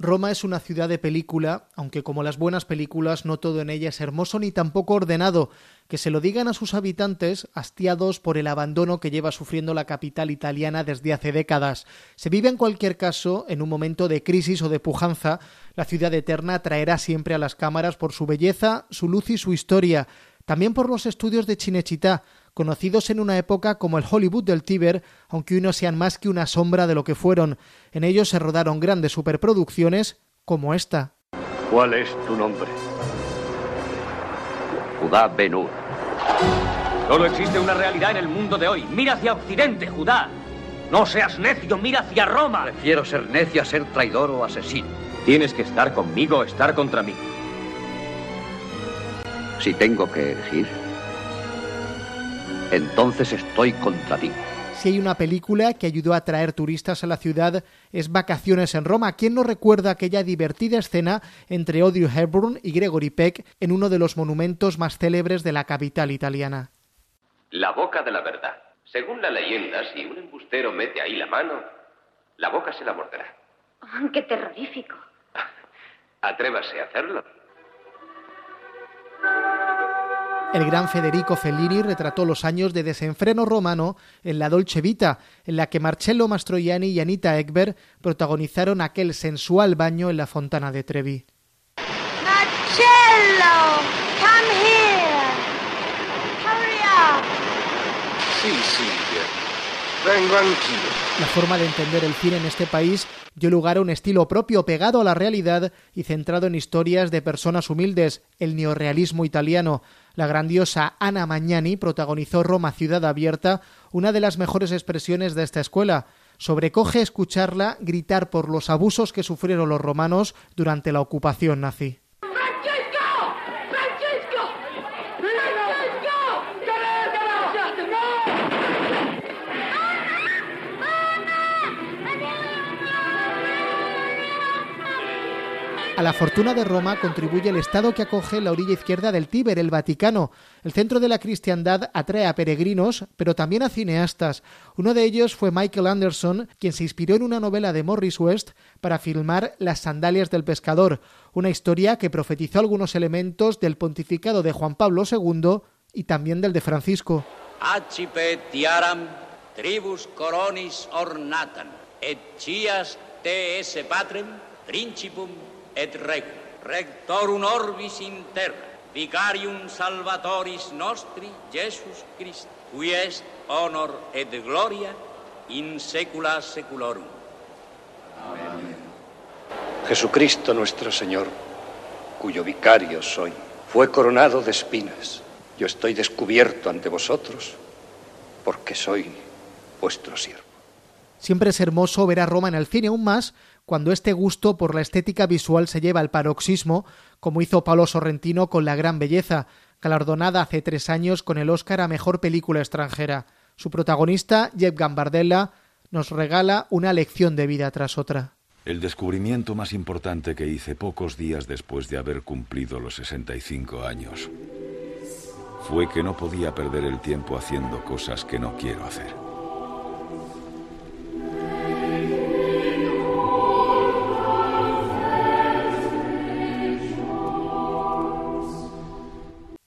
Roma es una ciudad de película, aunque como las buenas películas no todo en ella es hermoso ni tampoco ordenado. Que se lo digan a sus habitantes, hastiados por el abandono que lleva sufriendo la capital italiana desde hace décadas. Se vive en cualquier caso en un momento de crisis o de pujanza. La ciudad eterna traerá siempre a las cámaras por su belleza, su luz y su historia. También por los estudios de Cinecittà, conocidos en una época como el Hollywood del Tíber, aunque hoy no sean más que una sombra de lo que fueron. En ellos se rodaron grandes superproducciones como esta. ¿Cuál es tu nombre? Judá Benur. Solo existe una realidad en el mundo de hoy. Mira hacia Occidente, Judá. No seas necio, mira hacia Roma. Prefiero ser necio a ser traidor o asesino. Tienes que estar conmigo o estar contra mí. Si tengo que elegir, entonces estoy contra ti. Si hay una película que ayudó a atraer turistas a la ciudad es Vacaciones en Roma. ¿Quién no recuerda aquella divertida escena entre Audrey Hepburn y Gregory Peck en uno de los monumentos más célebres de la capital italiana? La boca de la verdad. Según la leyenda, si un embustero mete ahí la mano, la boca se la morderá. Oh, ¡Qué terrorífico! Atrévase a hacerlo. El gran Federico Fellini retrató los años de desenfreno romano en la Dolce Vita, en la que Marcello Mastroianni y Anita Ekberg protagonizaron aquel sensual baño en la fontana de Trevi. Marcello, La forma de entender el cine en este país dio lugar a un estilo propio pegado a la realidad y centrado en historias de personas humildes, el neorrealismo italiano. La grandiosa Ana Magnani protagonizó Roma Ciudad Abierta, una de las mejores expresiones de esta escuela. Sobrecoge escucharla gritar por los abusos que sufrieron los romanos durante la ocupación nazi. A la fortuna de Roma contribuye el Estado que acoge la orilla izquierda del Tíber, el Vaticano. El centro de la cristiandad atrae a peregrinos, pero también a cineastas. Uno de ellos fue Michael Anderson, quien se inspiró en una novela de Morris West para filmar Las sandalias del pescador, una historia que profetizó algunos elementos del pontificado de Juan Pablo II y también del de Francisco. Tiaram tribus coronis ornatan, et cias te patrem principum et regum, rectorum orbis in terra, vicarium salvatoris nostri, Jesus Christ, qui est honor et gloria in saecula saeculorum. Jesucristo nuestro Señor, cuyo vicario soy, fue coronado de espinas. Yo estoy descubierto ante vosotros porque soy vuestro siervo. Siempre es hermoso ver a Roma en el cine, aún más cuando este gusto por la estética visual se lleva al paroxismo, como hizo Paolo Sorrentino con La Gran Belleza, galardonada hace tres años con el Oscar a Mejor Película Extranjera. Su protagonista, Jeff Gambardella, nos regala una lección de vida tras otra. El descubrimiento más importante que hice pocos días después de haber cumplido los 65 años fue que no podía perder el tiempo haciendo cosas que no quiero hacer.